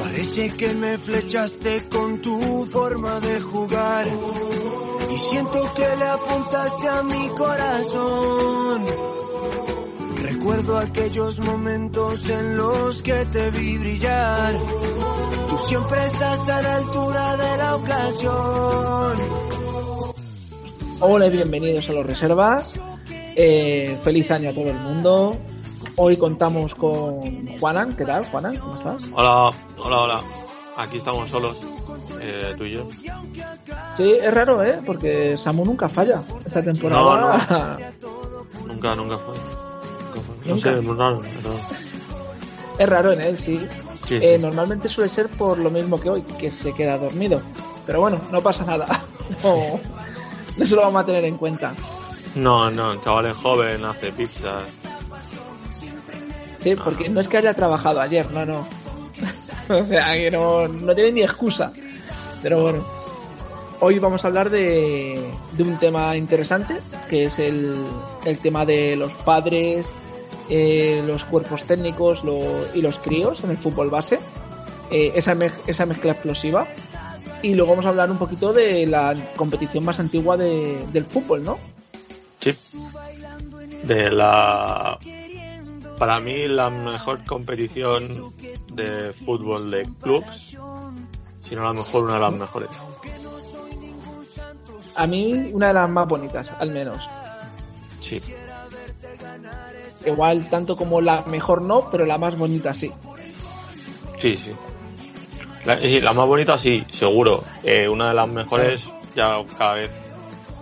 Parece que me flechaste con tu forma de jugar y siento que le apuntaste a mi corazón. Recuerdo aquellos momentos en los que te vi brillar. Tú siempre estás a la altura de la ocasión. Hola y bienvenidos a los reservas. Eh, feliz año a todo el mundo. Hoy contamos con Juanan. ¿Qué tal, Juanan? ¿Cómo estás? Hola, hola, hola. Aquí estamos solos, eh, tú y yo. Sí, es raro, ¿eh? Porque Samu nunca falla esta temporada. nunca, nunca fue. No sé, es muy raro. Es raro en él, sí. Eh, normalmente suele ser por lo mismo que hoy, que se queda dormido. Pero bueno, no pasa nada. No, no se lo vamos a tener en cuenta. No, no, chaval es joven, hace pizzas. Sí, porque no es que haya trabajado ayer, no, no. o sea, que no, no tiene ni excusa. Pero bueno, hoy vamos a hablar de, de un tema interesante, que es el, el tema de los padres, eh, los cuerpos técnicos y los críos en el fútbol base. Eh, esa, esa mezcla explosiva. Y luego vamos a hablar un poquito de la competición más antigua de, del fútbol, ¿no? Sí. De la para mí la mejor competición de fútbol de clubs, si no la mejor, una de las mejores. A mí una de las más bonitas, al menos. Sí. Igual tanto como la mejor no, pero la más bonita sí. Sí, sí. La, la más bonita sí, seguro. Eh, una de las mejores ya cada vez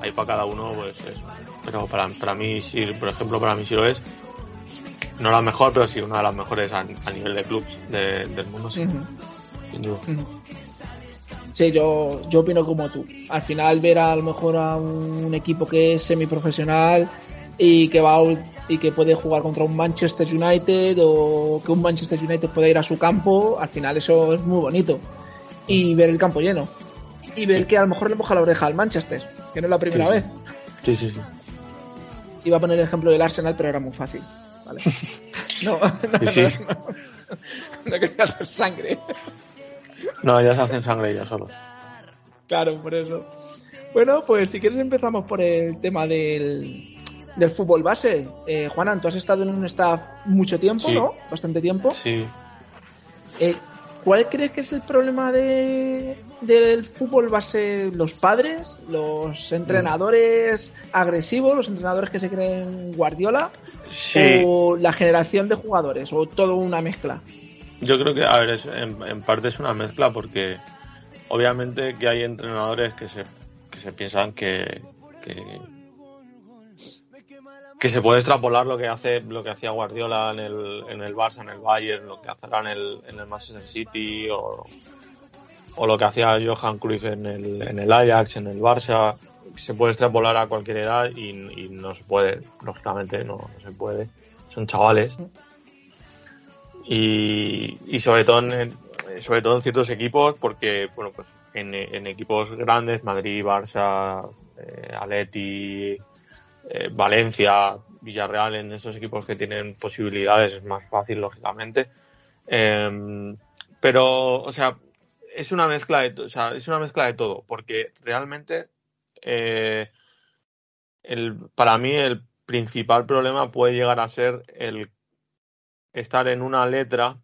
hay para cada uno, pues eso. Pero para, para mí sí, por ejemplo, para mí sí lo es no la mejor, pero sí una de las mejores a, nivel de clubs del mundo, sí. Sí, yo, yo opino como tú. Al final ver a, lo mejor a un equipo que es semiprofesional y que va y que puede jugar contra un Manchester United o que un Manchester United pueda ir a su campo, al final eso es muy bonito. Y ver el campo lleno. Y ver que a lo mejor le moja la oreja al Manchester, que no es la primera vez. Sí, sí, sí. Iba a poner el ejemplo del Arsenal, pero era muy fácil. No, no, sí, no, quería hacer sangre. No, ya se hacen sangre ya solo. Claro, por eso. Bueno, pues si quieres empezamos por el tema del, del fútbol base. Eh, Juanan, tú has estado en un staff mucho tiempo, ¿no? Bastante tiempo. Sí. Eh, ¿Cuál crees que es el problema de, del fútbol base? ¿Los padres? ¿Los entrenadores agresivos? ¿Los entrenadores que se creen Guardiola? ¿O la generación de jugadores? ¿O todo una mezcla? Yo creo que, a ver, en, parte es una mezcla porque obviamente que hay entrenadores que se, que se piensan que, que que se puede extrapolar lo que hace lo que hacía Guardiola en el, en el Barça, en el Bayern, lo que hacerá en el, en el Manchester City o, o lo que hacía Johan Cruyff en el, en el Ajax, en el Barça, se puede extrapolar a cualquier edad y, y no se puede, lógicamente no, se puede, son chavales. Y, y sobre todo en, sobre todo en ciertos equipos porque bueno pues en, en equipos grandes Madrid Barça eh, Atleti eh, Valencia, Villarreal, en esos equipos que tienen posibilidades es más fácil, lógicamente. Em, pero, o sea, es una mezcla de, o sea, es una mezcla de todo, porque realmente eh, el, para mí el principal problema puede llegar a ser el estar en una letra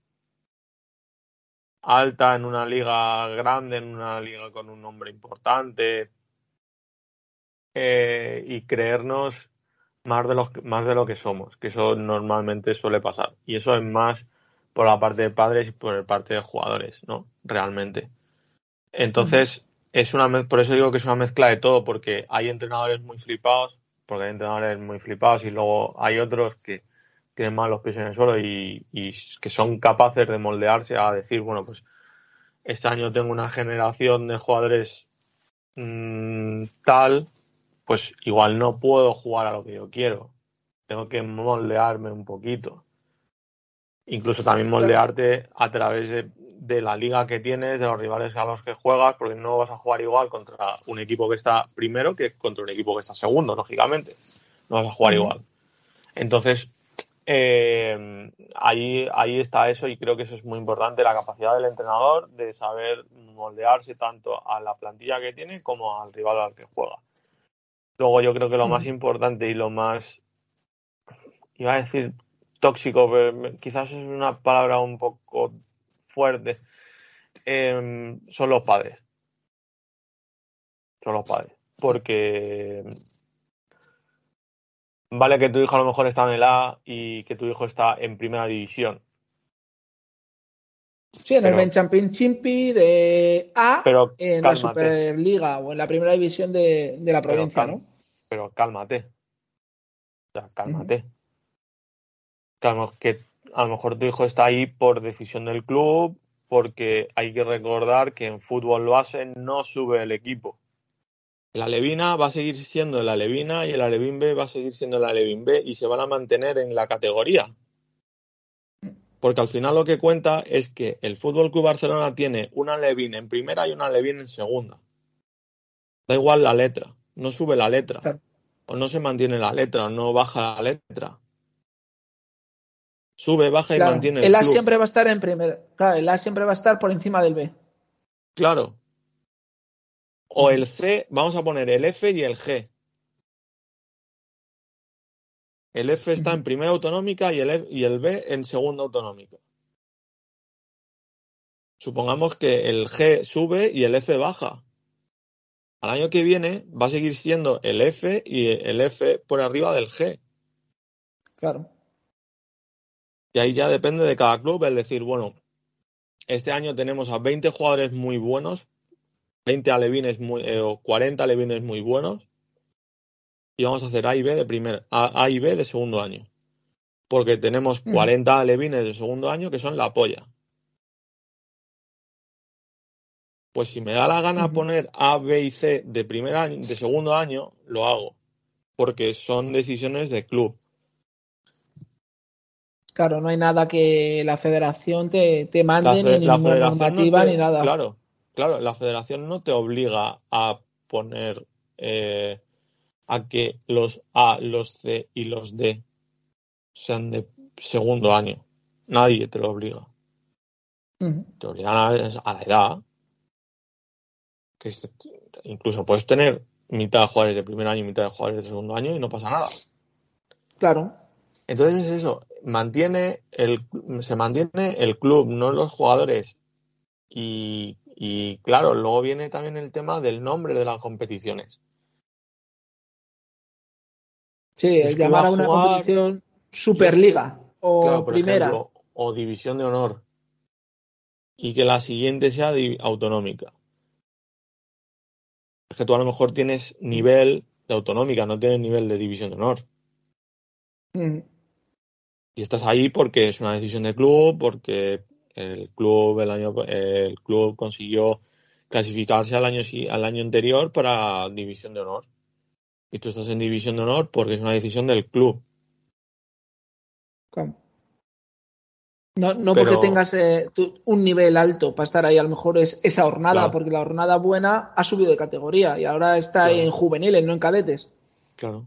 alta, en una liga grande, en una liga con un nombre importante, eh, y creernos más de, los, más de lo que somos, que eso normalmente suele pasar. Y eso es más por la parte de padres y por la parte de jugadores, ¿no? Realmente. Entonces, es una por eso digo que es una mezcla de todo, porque hay entrenadores muy flipados, porque hay entrenadores muy flipados y luego hay otros que tienen más los pies en el suelo y, y que son capaces de moldearse a decir, bueno, pues este año tengo una generación de jugadores mm, tal, pues igual no puedo jugar a lo que yo quiero. Tengo que moldearme un poquito. Incluso también moldearte a través de, de la liga que tienes, de los rivales a los que juegas, porque no vas a jugar igual contra un equipo que está primero que contra un equipo que está segundo, lógicamente. No vas a jugar igual. Entonces, eh, ahí, ahí está eso y creo que eso es muy importante, la capacidad del entrenador de saber moldearse tanto a la plantilla que tiene como al rival al que juega. Luego yo creo que lo más importante y lo más, iba a decir tóxico, pero quizás es una palabra un poco fuerte, eh, son los padres. Son los padres. Porque vale que tu hijo a lo mejor está en el A y que tu hijo está en primera división. Sí, en Pero- el Ben Championship de A, Pero en la. Superliga o en la primera división de, de la Pero provincia, cal- ¿no? Pero cálmate. O sea, cálmate. Calma, que a lo mejor tu hijo está ahí por decisión del club, porque hay que recordar que en fútbol base no sube el equipo. El Alevina va a seguir siendo el Alevina y el Alevín B va a seguir siendo el Alevín B y se van a mantener en la categoría. Porque al final lo que cuenta es que el Fútbol Club Barcelona tiene un Alevín en primera y un Alevín en segunda. Da igual la letra, no sube la letra. Claro. O no se mantiene la letra, o no baja la letra. Sube, baja y Claro, mantiene el, el A club. siempre va a estar en primer. Claro, el A siempre va a estar por encima del B. Claro. O el C, vamos a poner el F y el G. El F está en primera autonómica y el, F- y el B en segunda autonómica. Supongamos que el G sube y el F baja. Al año que viene va a seguir siendo el F y el F por arriba del G. Claro. Y ahí ya depende de cada club el decir, bueno, este año tenemos a 20 jugadores muy buenos, 20 alevines muy, eh, o 40 alevines muy buenos, y vamos a hacer A y B de primer, A, A y B de segundo año. Porque tenemos Mm. 40 alevines de segundo año que son la polla. Pues si me da la gana poner A, B y C de primer año, de segundo año, lo hago. Porque son decisiones de club. Claro, no hay nada que la federación te, te mande, fe- ni la no normativa, te- ni nada. Claro, claro, la federación no te obliga a poner eh, a que los A, los C y los D sean de segundo año. Nadie te lo obliga. Ujú. Te obligan a, a la edad. Que es- incluso puedes tener mitad de jugadores de primer año y mitad de jugadores de segundo año y no pasa nada. Claro. Entonces es eso, mantiene el, se mantiene el club, no los jugadores. Y, y claro, luego viene también el tema del nombre de las competiciones. Sí, Es llamar a una jugar- competición Superliga o Claro, Primera. ejemplo, o división de honor. Y que la siguiente sea autonómica. Es que tú a lo mejor tienes nivel de autonómica, no tienes nivel de división de honor. Ujú. Y estás ahí porque es una decisión de club, porque el club el año el club consiguió clasificarse al año al año anterior para división de honor. Y tú estás en división de honor porque es una decisión del club. Claro. No, no Pero- porque tengas eh, tú un nivel alto para estar ahí, a lo mejor es esa jornada, Claro. porque la jornada buena ha subido de categoría y ahora está Claro. en juveniles, no en cadetes. Claro,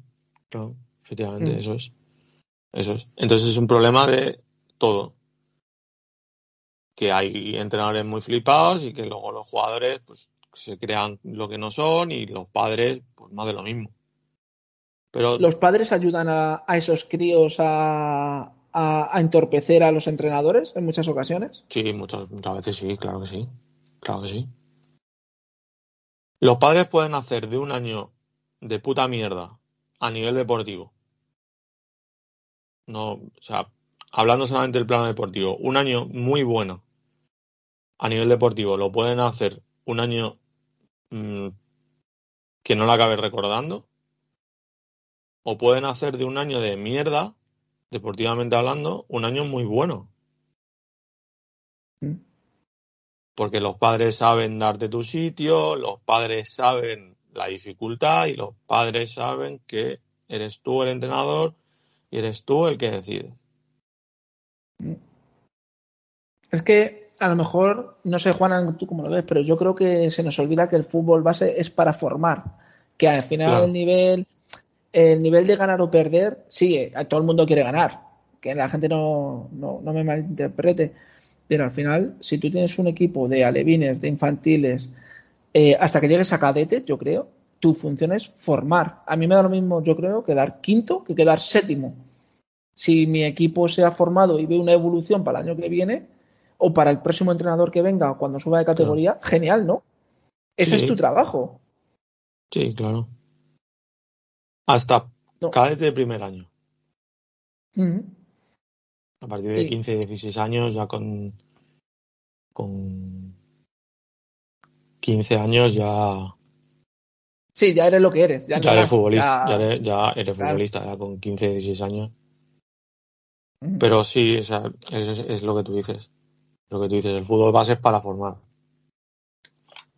claro, efectivamente, Mm. eso es. Eso es. Entonces es un problema de todo. Que hay entrenadores muy flipados y que luego los jugadores pues se crean lo que no son y los padres pues más de lo mismo. Pero Los padres ayudan a, a esos críos a, a- a entorpecer a los entrenadores en muchas ocasiones. sí, muchas, muchas veces sí, claro que sí. Claro que sí. Los padres pueden hacer de un año de puta mierda a nivel deportivo. No, o sea, hablando solamente del plano deportivo, un año muy bueno a nivel deportivo lo pueden hacer un año mm, que no la acabe recordando, o pueden hacer de un año de mierda, deportivamente hablando, un año muy bueno. Mm. Porque los padres saben darte tu sitio, los padres saben la dificultad y los padres saben que eres tú el entrenador y eres tú el que decide. Es que a lo mejor, no sé, Juan, tú cómo lo ves, pero yo creo que se nos olvida que el fútbol base es para formar. Que al final Claro. el nivel, el nivel de ganar o perder, sí, a todo el mundo quiere ganar. Que la gente no, no, no me malinterprete. Pero al final, si tú tienes un equipo de alevines, de infantiles, eh, hasta que llegues a cadete, yo creo, tu función es formar. A mí me da lo mismo, yo creo, quedar quinto que quedar séptimo. Si mi equipo se ha formado y ve una evolución para el año que viene, o para el próximo entrenador que venga o cuando suba de categoría, genial, ¿no? Ese Sí. es tu trabajo. Sí, claro. Hasta No. cadete de primer año. A partir de Sí. 15, 16 años, ya con, con 15 años ya, Sí, ya eres lo que eres. Ya, ya eres futbolista, ya- ya eres, ya eres Claro. futbolista, ya con 15, 16 años. Pero sí, o sea, es, es lo que tú dices. Lo que tú dices, el fútbol base es para formar.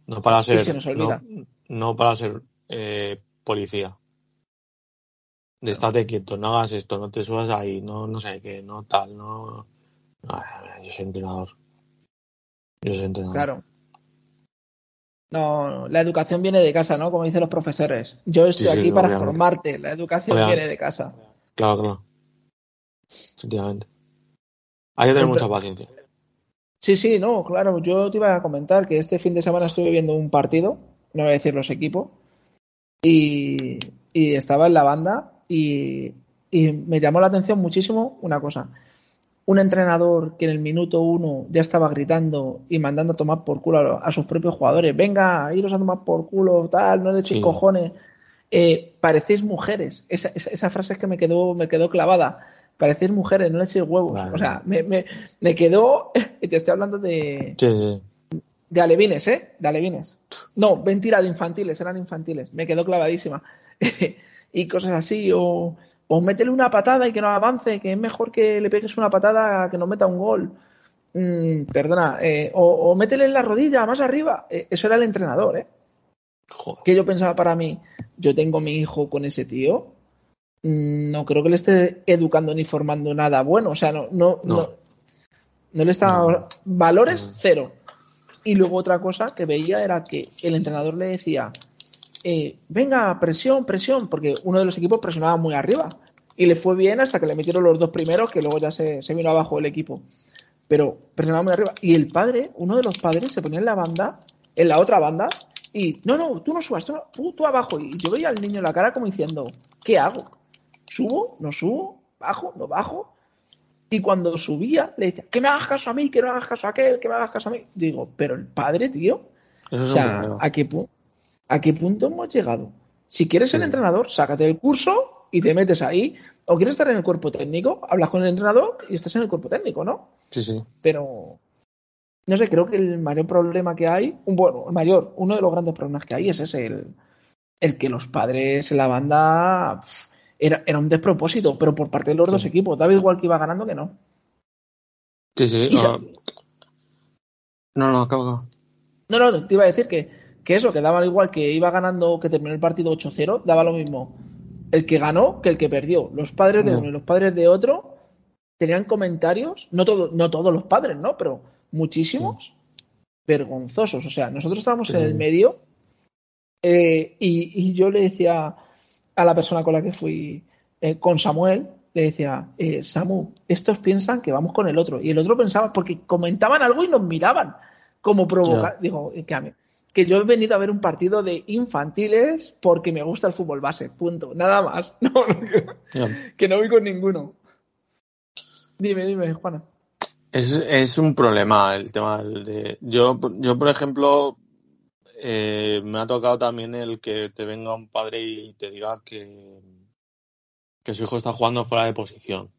No para ser, se nos olvida. no, no para ser eh, policía. De estate quieto, no hagas esto, no te subas ahí, no, no sé qué, no tal, no. Ah, yo soy entrenador. Yo soy entrenador. Claro. No, la educación viene de casa, ¿no? Como dicen los profesores. Yo estoy Sí, sí, aquí para obviamente. formarte. La educación Obviamente. viene de casa. Claro, claro. Efectivamente. Hay que tener mucha paciencia. Sí, sí, no, claro. Yo te iba a comentar que este fin de semana estuve viendo un partido, no voy a decir los equipos, y, y estaba en la banda y, y me llamó la atención muchísimo una cosa. Un entrenador que en el minuto uno ya estaba gritando y mandando a tomar por culo a, a sus propios jugadores. Venga, iros a tomar por culo, tal, no le echéis Sí. cojones. Eh, parecéis mujeres. Esa, esa, esa frase es que me quedó, me quedó clavada. Parecéis mujeres, no le echéis huevos. Vale. O sea, me, me, me quedó. Y te estoy hablando de, Sí, sí. de alevines, ¿eh? De alevines. No, mentira, de infantiles, eran infantiles. Me quedó clavadísima. y cosas así, o, o métele una patada y que no avance, que es mejor que le pegues una patada que no meta un gol. Mm, perdona, eh, o, o métele en la rodilla, más arriba. Eh, eso era el entrenador, ¿eh? Joder. Que yo pensaba para mí, yo tengo mi hijo con ese tío, mm, no creo que le esté educando ni formando nada bueno. O sea, no, no, no. No. no le está. No. Valores cero. Y luego otra cosa que veía era que el entrenador le decía, eh, venga, presión, presión, porque uno de los equipos presionaba muy arriba. Y le fue bien hasta que le metieron los dos primeros, que luego ya se, se vino abajo el equipo. Pero presionaba muy arriba. Y el padre, uno de los padres, se ponía en la banda, en la otra banda, y no, no, tú no subas, tú, no, tú, tú abajo. Y yo veía al niño en la cara como diciendo, ¿qué hago? ¿Subo? ¿No subo? ¿Bajo? ¿No bajo? Y cuando subía, le decía, que me hagas caso a mí, que no hagas caso a aquel, que me hagas caso a mí. Digo, pero el padre, tío, Eso o sea. ¿a qué, pu- ¿a qué punto hemos llegado? Si quieres ser Sí. entrenador, sácate el curso y te metes ahí. O quieres estar en el cuerpo técnico, hablas con el entrenador y estás en el cuerpo técnico, ¿no? Sí, sí. Pero, no sé, creo que el mayor problema que hay, bueno, el mayor, uno de los grandes problemas que hay es ese, el, el que los padres en la banda era, era un despropósito, pero por parte de los dos equipos. David igual que iba ganando que no. Sí, sí. Se- No, no, acabo. No, no, te iba a decir que, que eso, que daba igual que iba ganando, que terminó el partido 8-0, daba lo mismo el que ganó que el que perdió. Los padres de No. uno y los padres de otro tenían comentarios, no, todo, no todos los padres, ¿no? Pero muchísimos, vergonzosos. O sea, nosotros estábamos en el medio eh, y, y yo le decía a la persona con la que fui, eh, con Samuel, le decía, eh, Samu, estos piensan que vamos con el otro. Y el otro pensaba, porque comentaban algo y nos miraban como provocar. Digo, que, a mí- que yo he venido a ver un partido de infantiles porque me gusta el fútbol base, punto. Nada más. No, no, que, no voy con ninguno. Dime, dime, Juana. Es, es un problema el tema de. Yo, yo por ejemplo, eh, me ha tocado también el que te venga un padre y te diga que, que su hijo está jugando fuera de posición.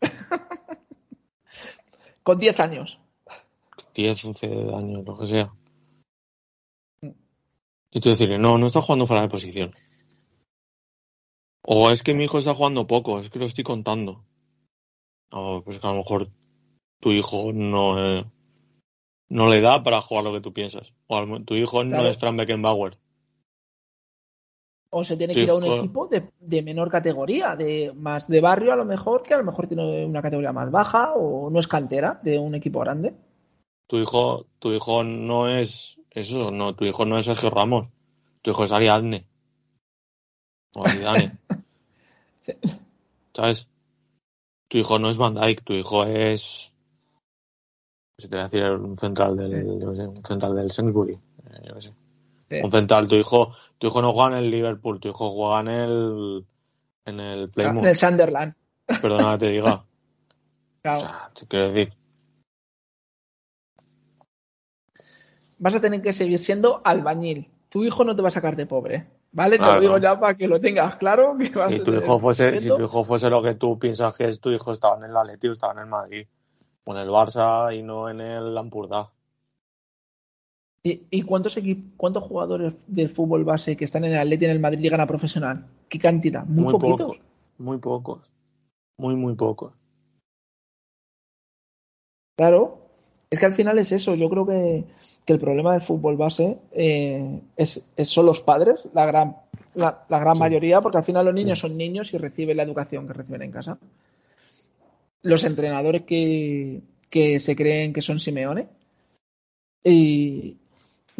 Con 10 años. 10, 11 años, lo que sea. Y tú decirle, no, no está jugando fuera de posición. O es que mi hijo está jugando poco, es que lo estoy contando. O pues que a lo mejor tu hijo no, eh, no le da para jugar lo que tú piensas. O tu hijo no es Fran Beckenbauer. O se tiene que ir a un equipo de, menor categoría, de más de barrio a lo mejor, que a lo mejor tiene una categoría más baja o no es cantera de un equipo grande. Tu hijo, tu hijo no es eso, no, tu hijo no es Sergio Ramos, tu hijo es Ariadne. O Ariadne. ¿Sabes? Tu hijo no es Van Dyke, tu hijo es si te voy a decir un central del, un central del Sainsbury, eh, Un central, tu hijo, tu hijo no juega en el Liverpool, tu hijo juega en el en el ah, Plymouth. En el Sunderland. Perdona que te diga. Claro. O sea, te quiero decir. Vas a tener que seguir siendo albañil. Tu hijo no te va a sacar de pobre. ¿Vale? Te lo digo ya para que lo tengas claro. Que si, tu hijo fuese, si tu hijo fuese lo que tú piensas que es, tu hijo estaba en el Atleti o estaba en el Madrid en el Barça y no en el Lampurdá. ¿Y, cuántos, cuántos jugadores del fútbol base que están en el Atleti y en el Madrid llegan a profesional? ¿Qué cantidad? Muy, poquitos. muy pocos. Muy, muy pocos. Claro. Es que al final es eso. Yo creo que, el problema del fútbol base eh, es, son los padres, la gran, la, gran mayoría, porque al final los niños son niños y reciben la educación que reciben en casa los entrenadores que, se creen que son Simeone. Y,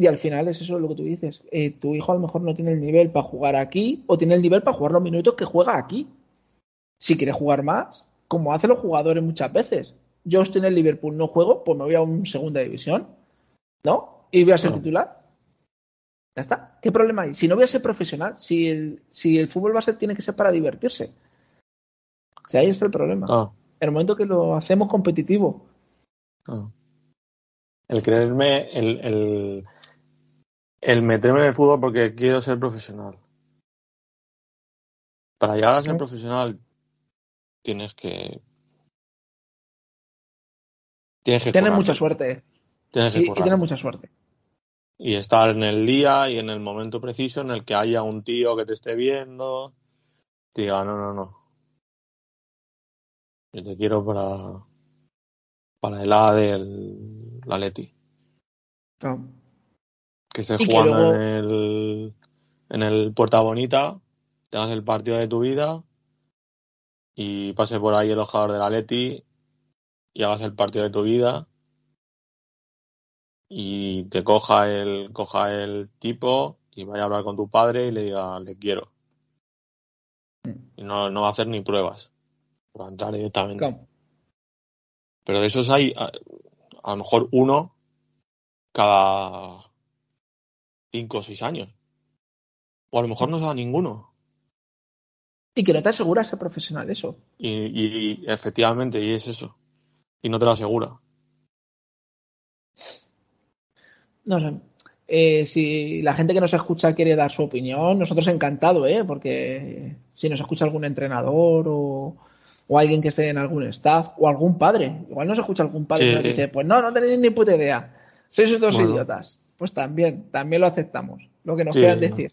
al final es eso lo que tú dices. Eh, tu hijo a lo mejor no tiene el nivel para jugar aquí o tiene el nivel para jugar los minutos que juega aquí. Si quiere jugar más, como hacen los jugadores muchas veces. Yo estoy en el Liverpool, no juego, pues me voy a una segunda división. ¿No? Y voy a ser titular. Ya está. ¿Qué problema hay? Si no voy a ser profesional, si el, si el fútbol base tiene que ser para divertirse. O sea, ahí está el problema. Ah en el momento que lo hacemos competitivo. Ah. El creerme, el, el, el meterme en el fútbol porque quiero ser profesional. Para llegar a ser profesional tienes que tienes que tener mucha suerte. Tienes que y, tener mucha suerte. Y estar en el día y en el momento preciso en el que haya un tío que te esté viendo, te diga, no, no, no, yo te quiero para, para el A del Atleti. Ah. Que estés jugando en el en el Puerta Bonita, tengas el partido de tu vida y pase por ahí el ojador del Atleti y hagas el partido de tu vida y te coja el coja el tipo y vaya a hablar con tu padre y le diga le quiero y no, no va a hacer ni pruebas para entrar directamente. Pero de esos hay a, lo mejor uno cada cinco o seis años. O a lo mejor no se da ninguno. Y que no te asegura ser profesional eso. Y, efectivamente, y es eso. Y no te lo asegura. No sé. Eh, si la gente que nos escucha quiere dar su opinión, nosotros encantado, ¿eh? Porque si nos escucha algún entrenador o, o alguien que esté en algún staff, o algún padre. Igual no se escucha algún padre que dice, pues no, no tenéis ni puta idea. Sois estos idiotas. Pues también, también lo aceptamos. Lo que nos quieran decir.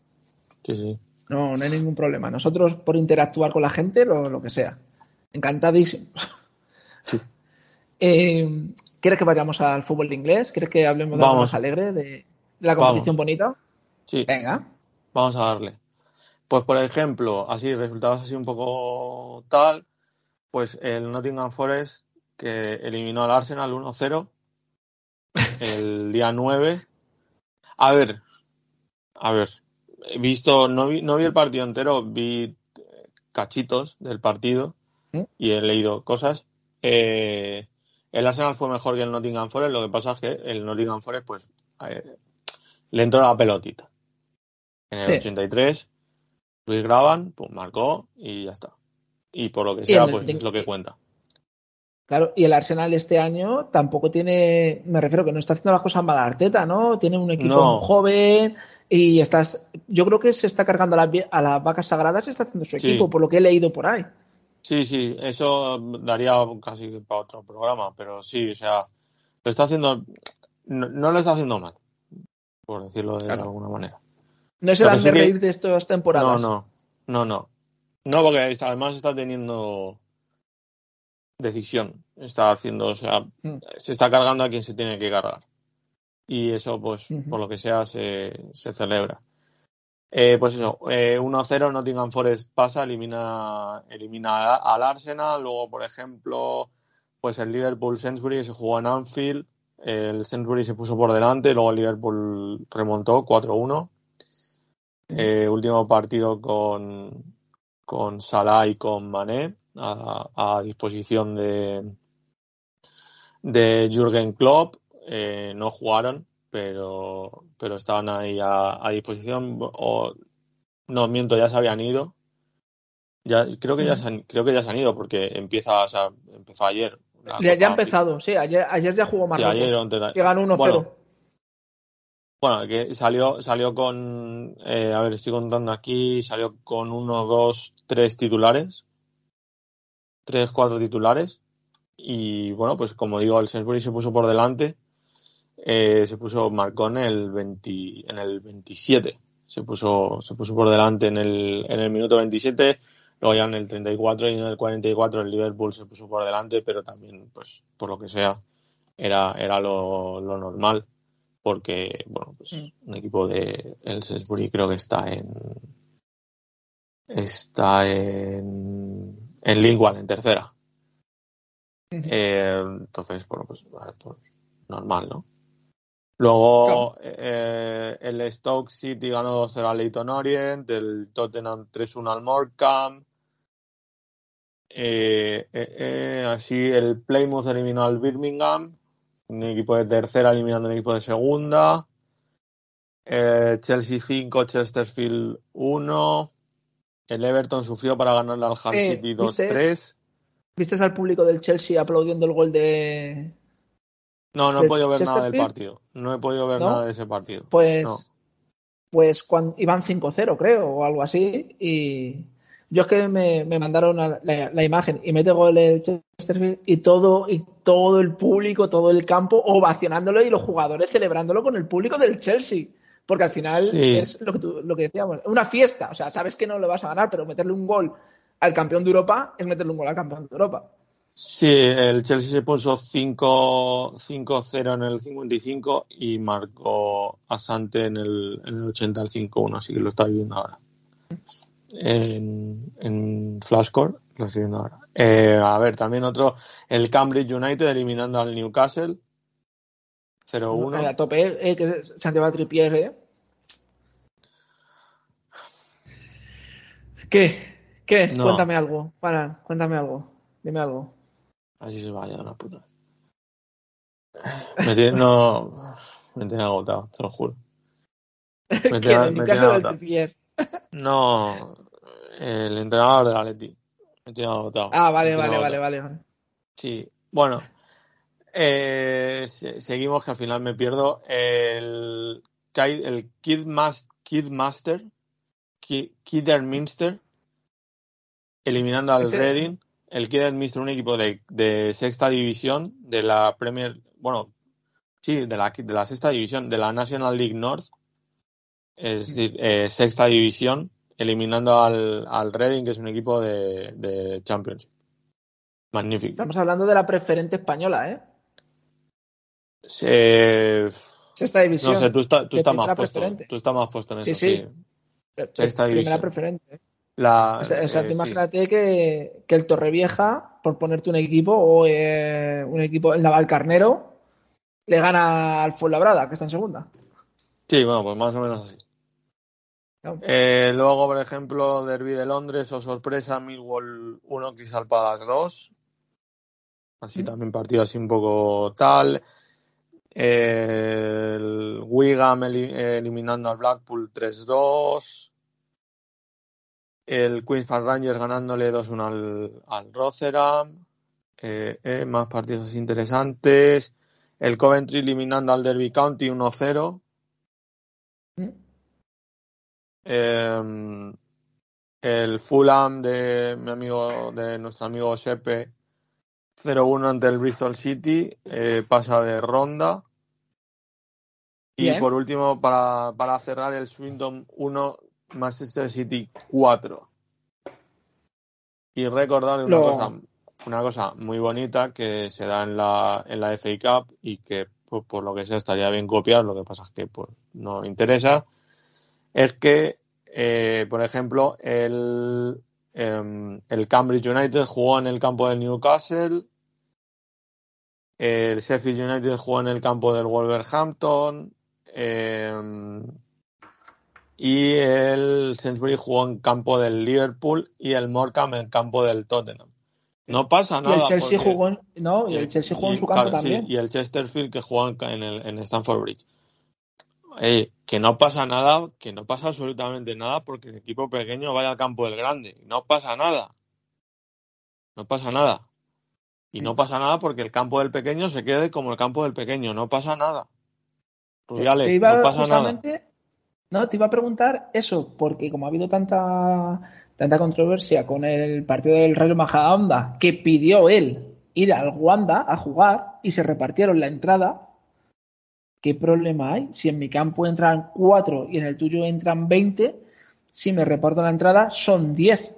Sí, sí. No, no hay ningún problema. Nosotros, por interactuar con la gente, lo, lo que sea. Encantadísimo. Eh, ¿Quieres que vayamos al fútbol inglés? ¿Quieres que hablemos de algo más alegre, de, la competición bonita? Sí. Venga. Vamos a darle. Pues, por ejemplo, así, resultados así un poco tal pues el Nottingham Forest que eliminó al Arsenal 1-0 el día 9. A ver, a ver, he visto, no vi, no vi el partido entero, vi cachitos del partido ¿Eh? y he leído cosas. Eh, el Arsenal fue mejor que el Nottingham Forest, lo que pasa es que el Nottingham Forest, pues, eh, le entró la pelotita. En el 83, Luis Graban, pues marcó y ya está y por lo que sea, pues es lo que cuenta. Claro, y el Arsenal este año tampoco tiene, me refiero que no está haciendo las cosas mal Arteta, ¿no? Tiene un equipo joven y estás, yo creo que se está cargando a, a las vacas sagradas y está haciendo su equipo, por lo que he leído por ahí. Sí, sí, eso daría casi para otro programa, pero sí, o sea, lo está haciendo, no, lo está haciendo mal, por decirlo de alguna manera. No es el de reír de estas temporadas. No, no, no, no. No, porque además está teniendo decisión. Está haciendo, o sea, mm. se está cargando a quien se tiene que cargar. y eso, pues, por lo que sea, se, se celebra. Eh, pues eso, eh, 1-0, Nottingham Forest pasa, elimina, elimina al Arsenal. Luego, por ejemplo, pues el Liverpool Sainsbury se jugó en Anfield. El Sainsbury se puso por delante, luego el Liverpool remontó 4-1. Eh, último partido con, con Salah y con Mané a, a disposición de, de Jürgen Klopp. Eh, no jugaron, pero, pero estaban ahí a, a disposición. O, no, miento, ya se habían ido. Ya, creo que ya se han, creo que ya se han ido porque empieza, o sea, empezó ayer. Ya, ya ha empezado, sí, ayer, ayer ya jugó Sí, Marruecos. ayer de- que ganó 1-0. Bueno, Bueno, que salió, salió con, eh, a ver, estoy contando aquí, salió con uno, dos, tres titulares, tres, cuatro titulares, y bueno, pues como digo, el Sainsbury se puso por delante, eh, se puso, marcó en el 20, en el 27, se puso, se puso por delante en el, en el minuto 27, luego ya en el 34 y en el 44 el Liverpool se puso por delante, pero también, pues, por lo que sea, era, era lo, lo normal porque bueno pues un equipo de el Salisbury creo que está en está en en Lingual en tercera. Eh, entonces bueno pues, pues, normal no luego Claro. eh, el Stoke City ganó 2-0 al Leyton Orient el Tottenham 3-1 al Morecambe eh, eh, eh, así el Plymouth eliminó al Birmingham un equipo de tercera eliminando un equipo de segunda. Eh, Chelsea 5, Chesterfield 1. El Everton sufrió para ganarle al Hull Eh, City ¿viste 2-3. ¿Viste al público del Chelsea aplaudiendo el gol de. No, no he ¿De podido ver nada del partido. No he podido ver ¿No? nada de ese partido. Pues. No. Pues cuando iban 5-0, creo, o algo así. Y yo es que me, me mandaron la, la imagen y mete gol el Chesterfield y todo, y todo el público, todo el campo ovacionándolo y los jugadores celebrándolo con el público del Chelsea. Porque al final Sí. es lo que, tú- lo que decíamos, una fiesta. O sea, sabes que no le vas a ganar, pero meterle un gol al campeón de Europa es meterle un gol al campeón de Europa. Sí, el Chelsea se puso 5 5-0 en el 55 y marcó a Sante en el, en el 80 al 5-1, así que lo está viendo ahora. En, en Flashcore lo estoy viendo ahora. Eh, a ver, también otro, el Cambridge United eliminando al Newcastle 0-1. Eh, A tope, eh, que a Trippier, ¿eh? ¿Qué? ¿Qué? No. Cuéntame algo. Para, cuéntame algo. Dime algo. Así se vaya la puta. Me tiene, no, me tiene agotado, te lo juro. Me tiene- ¿El me Newcastle tiene o el agotado. Trippier? No, el entrenador del Atleti. Me tiene agotado. Ah, vale, vale, agotado. vale, vale, vale. Sí, bueno. eh, se- seguimos que al final me pierdo. El, el Kid, Mas- Kid Master, Ki- Kidderminster, eliminando al Reading. El Kidderminster, un equipo de, de sexta división de la Premier, bueno, sí, de la, de la sexta división, de la National League North. Es decir, eh, sexta división, eliminando al, al Reading, que es un equipo de, de Championship. Magnífico. Estamos hablando de la preferente española, ¿eh? Eh, Sexta división. no sé, tú, está- tú estás más primera puesto. preferente. Tú estás más puesto en eso. Sí, sí. sí. Sexta primera división. preferente. La, O sea, o sea, eh, tú sí. imagínate que, que el Torrevieja, por ponerte un equipo, o eh, un equipo, el Navalcarnero, le gana al Fuenlabrada, que está en segunda. Sí, bueno, pues más o menos así. No. Eh, luego, por ejemplo, Derby de Londres o sorpresa, Millwall 1, Crystal Palace 2. Así Mm. también partido así un poco tal. Eh, el Wigan eli- eliminando al Blackpool 3-2. El Queens Park Rangers ganándole 2-1 al, al Rotherham. Eh, eh, más partidos interesantes. El Coventry eliminando al Derby County 1-0. ¿Mm? Eh, el Fulham de mi amigo, de nuestro amigo Sepe, 0-1 ante el Bristol City, eh, pasa de ronda. Y Bien. por último, para, para cerrar, el Swindon 1, Manchester City 4. Y recordar una, cosa, una cosa muy bonita que se da en la, en la FA Cup y que pues por lo que sea estaría bien copiar, lo que pasa es que pues no interesa, es que, eh, por ejemplo, el, em, el Cambridge United jugó en el campo del Newcastle, el Sheffield United jugó en el campo del Wolverhampton, em, y el Sainsbury jugó en campo del Liverpool y el Morecambe en campo del Tottenham. No pasa nada. Y el Chelsea porque- jugó en, no, y el Chelsea jugó en y, su campo claro, sí, también. y el Chesterfield que juega en, el, en Stamford Bridge. Eh, que no pasa nada, que no pasa absolutamente nada porque el equipo pequeño vaya al campo del grande. No pasa nada. No pasa nada. Y no pasa nada porque el campo del pequeño se quede como el campo del pequeño. No pasa nada. Rubiales, te iba no pasa nada. No, te iba a preguntar eso, porque como ha habido tanta, tanta controversia con el partido del Rayo Majadahonda, que pidió él ir al Wanda a jugar y se repartieron la entrada, ¿qué problema hay? Si en mi campo entran cuatro y en el tuyo entran 20, si me reparto la entrada son 10.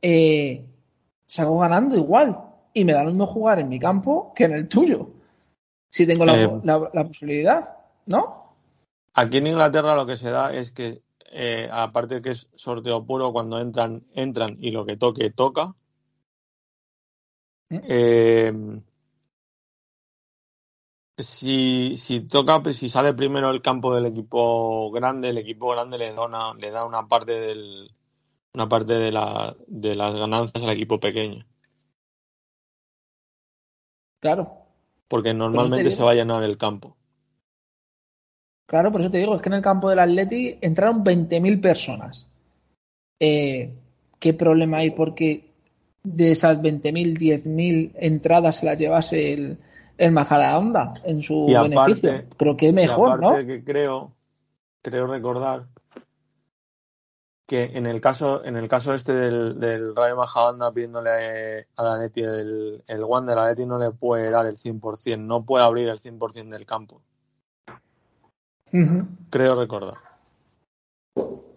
Eh, salgo ganando igual y me da lo mismo jugar en mi campo que en el tuyo. Si tengo la, Eh, la- la posibilidad, ¿no? Aquí en Inglaterra lo que se da es que, eh, aparte de que es sorteo puro, cuando entran, entran y lo que toque, toca. ¿Mm? Eh, si, si toca, pues, si sale primero el campo del equipo grande, el equipo grande le da una, le da una parte del, una parte de la, de las ganancias al equipo pequeño. Claro, Porque normalmente digo. se va a llenar el campo. Claro, por eso te digo, es que en el campo del Atleti entraron 20.000 personas. Eh, ¿Qué problema hay porque de esas 20.000, 10.000 entradas se las llevase el, el Majadahonda en su Y aparte- beneficio? Creo que es Y mejor, ¿no? aparte que creo, creo recordar que en el caso, en el caso este del, del Rayo Majadahonda pidiéndole al Atleti el, el Wander, el Atleti no le puede dar el 100%, no puede abrir el 100% del campo. Creo recordar.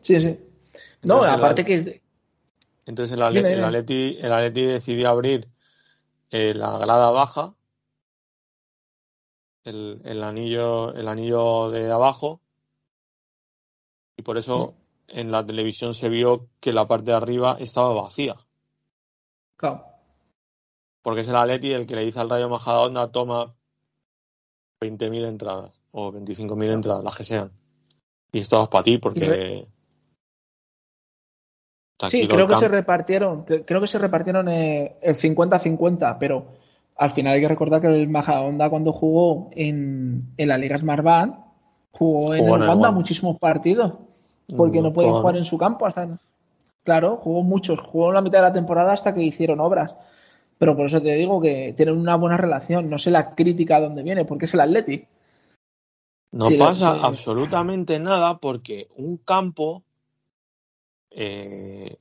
Sí, sí. No, Entonces, aparte el- que Entonces el. Atleti, el Atleti decidió abrir eh, la grada baja, el, el anillo, el anillo de abajo, y por eso en la televisión se vio que la parte de arriba estaba vacía. claro, Porque es el Atleti el que le dice al Rayo Majadahonda toma 20.000 entradas o 25.000 entradas, las que sean. Y esto es para ti porque... Sí, creo que se repartieron, creo que se repartieron eh, el 50-50, pero al final hay que recordar que el Majadahonda cuando jugó en, en la Liga Smartbank jugó en Jugó el en el Wanda. muchísimos partidos, porque no podían todo- jugar en su campo hasta... Claro, jugó muchos, jugó la mitad de la temporada hasta que hicieron obras. Pero por eso te digo que tienen una buena relación. No sé la crítica de dónde viene, porque es el Atleti. No Sí, pasa sí. absolutamente nada porque un campo eh,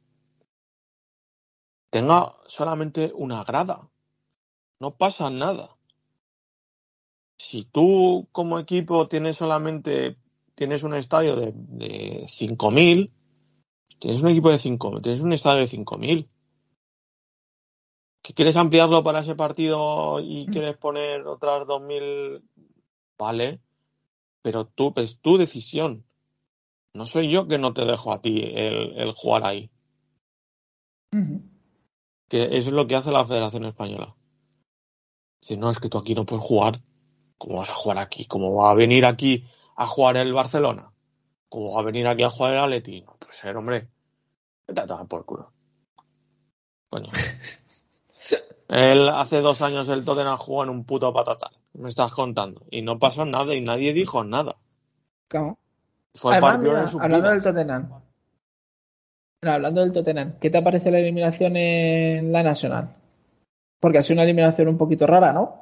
tenga solamente una grada. No pasa nada. Si tú como equipo tienes solamente tienes un estadio de, de 5.000, tienes un equipo de 5.000, tienes un estadio de 5.000. ¿Que quieres ampliarlo para ese partido y quieres poner otras 2.000? Vale, pero tú, es tu decisión. No soy yo que no te dejo a ti el, el jugar ahí. Que eso es lo que hace la Federación Española. Dice, no, es que tú aquí no puedes jugar. ¿Cómo vas a jugar aquí? ¿Cómo va a venir aquí a jugar el Barcelona? ¿Cómo va a venir aquí a jugar el Atleti? No puede ser, hombre. A por culo. Coño. Él hace dos años el Tottenham jugó en un puto patatal. Me estás contando. Y no pasó nada y nadie dijo nada. Claro. Fue el Además, partido mira, de su hablando del Tottenham. Hablando del Tottenham, ¿qué te parece la eliminación en la Nacional? Porque ha sido una eliminación un poquito rara, ¿no?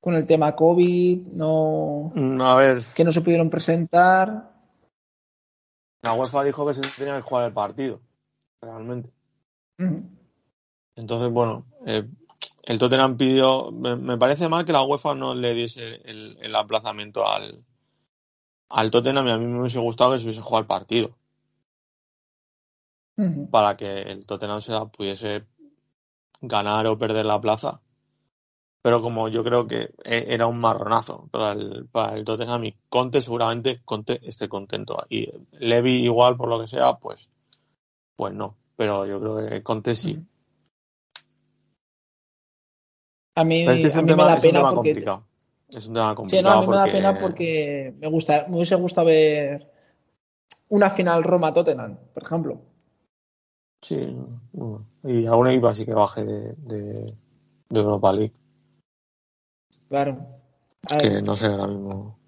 Con el tema COVID, no, Mm, A ver, que no se pudieron presentar. la UEFA dijo que se tenía que jugar el partido. Realmente. Entonces, bueno, eh, el Tottenham pidió. Me, me parece mal que la UEFA no le diese el, el aplazamiento al, al Tottenham y a mí me hubiese gustado que se hubiese jugado el partido para que el Tottenham se pudiese ganar o perder la plaza. pero como yo creo que e- era un marronazo para el, para el Tottenham y Conte seguramente Conte esté contento. Y Levy igual por lo que sea, pues, pues no. Pero yo creo que Conte sí. A mí, Pero es que es a mí me da pena porque complicado. Es un tema Sí, complicado. no, a mí me da porque- pena porque me gusta, me hubiese gustado ver una final Roma-Tottenham, por ejemplo. Sí, bueno, y algún equipo así que baje de, de, de Europa League. Claro. Que no sé ahora mismo.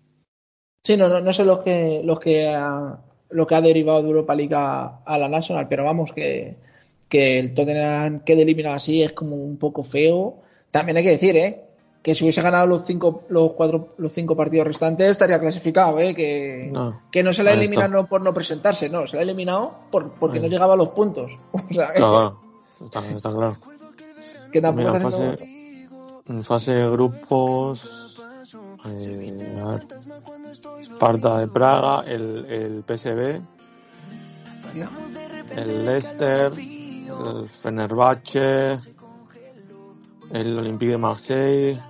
sí, no, no, no sé los que, los que ha, lo que ha derivado de Europa League a, a la National, pero vamos, que, que el Tottenham quede eliminado así es como un poco feo. También hay que decir, ¿eh? Que si hubiese ganado los cinco, los cuatro, los cinco partidos restantes estaría clasificado, ¿eh? Que No. que no se le ha eliminado no por no presentarse, no, se le ha eliminado por, porque Ahí. no llegaba a los puntos. O sea, Claro, está, está claro. que tampoco Mira, está en haciendo- fase, en fase de grupos, eh, a ver, Sparta de Praga, el, el PSV, el Leicester, el Fenerbahce, el Olympique de Marseille,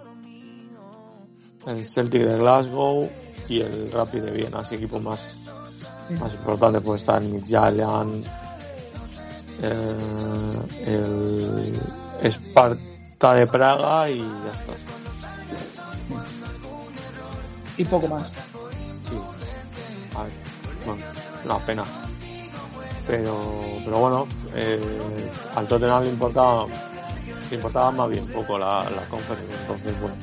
el Celtic de Glasgow y el Rapid de Viena, así equipos más, más importantes pues están Midtjylland, eh, el Sparta de Praga y ya está. y poco más. Sí. A ver, bueno, una pena. Pero, pero bueno, eh, al Tottenham le importaba, le importaba más bien poco la, la conferencia, entonces bueno.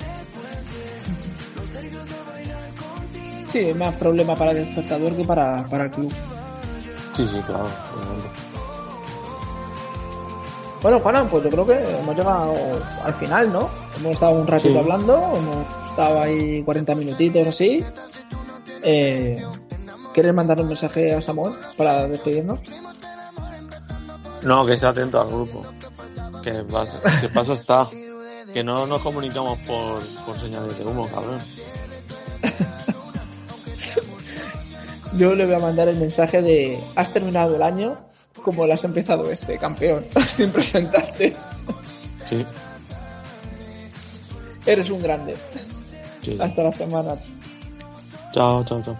Sí, más problema para el espectador que para, para el club. Sí, sí, claro. obviamente. Bueno, Juan, pues yo creo que hemos llegado al final, ¿no? Hemos estado un ratito Sí. hablando, hemos estado ahí 40 minutitos así. Eh, ¿Quieres mandar un mensaje a Samuel para despedirnos? No, que esté atento al grupo. Que, pas- que paso está. Que no nos comunicamos por, por señales de humo, cabrón. Yo le voy a mandar el mensaje de has terminado el año como lo has empezado este, campeón, sin presentarte. Sí, Eres un grande. sí. Hasta la semana. Chao, chao, chao.